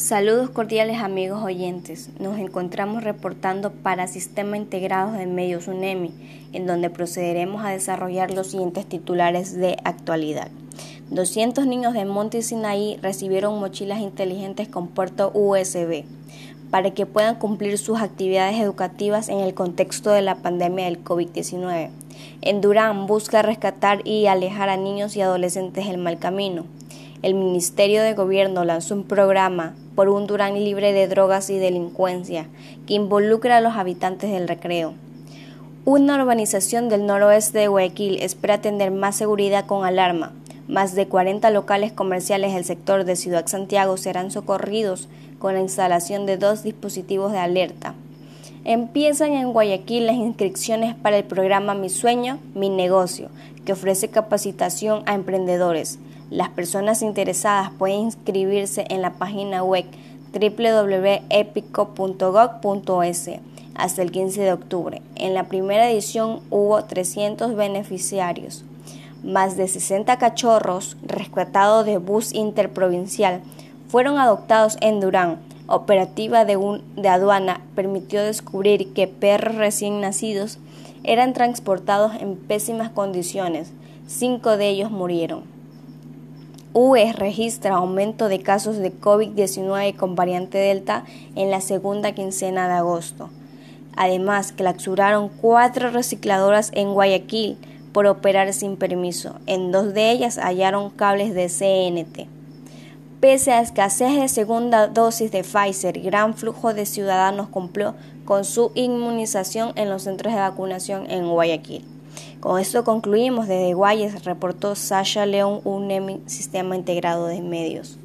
Saludos cordiales amigos oyentes. Nos encontramos reportando para Sistema Integrado de Medios UNEMI, en donde procederemos a desarrollar los siguientes titulares de actualidad. 200 niños de Monte Sinaí recibieron mochilas inteligentes con puerto USB para que puedan cumplir sus actividades educativas en el contexto de la pandemia del COVID-19. En Durán busca rescatar y alejar a niños y adolescentes del mal camino el Ministerio de Gobierno lanzó un programa por un Durán libre de drogas y delincuencia que involucra a los habitantes del recreo. Una urbanización del noroeste de Guayaquil espera tener más seguridad con alarma. Más de 40 locales comerciales del sector de Ciudad Santiago serán socorridos con la instalación de dos dispositivos de alerta. Empiezan en Guayaquil las inscripciones para el programa Mi Sueño, Mi Negocio, que ofrece capacitación a emprendedores. Las personas interesadas pueden inscribirse en la página web www.epico.gov.es hasta el 15 de octubre. En la primera edición hubo 300 beneficiarios. Más de 60 cachorros rescatados de bus interprovincial fueron adoptados en Durán. Operativa de, de aduana permitió descubrir que perros recién nacidos eran transportados en pésimas condiciones. Cinco de ellos murieron. UE registra aumento de casos de COVID-19 con variante Delta en la segunda quincena de agosto. Además, clausuraron cuatro recicladoras en Guayaquil por operar sin permiso. En dos de ellas hallaron cables de CNT. Pese a escasez de segunda dosis de Pfizer, gran flujo de ciudadanos cumplió con su inmunización en los centros de vacunación en Guayaquil. Con esto concluimos. Desde Guayas reportó Sasha León, un sistema integrado de medios.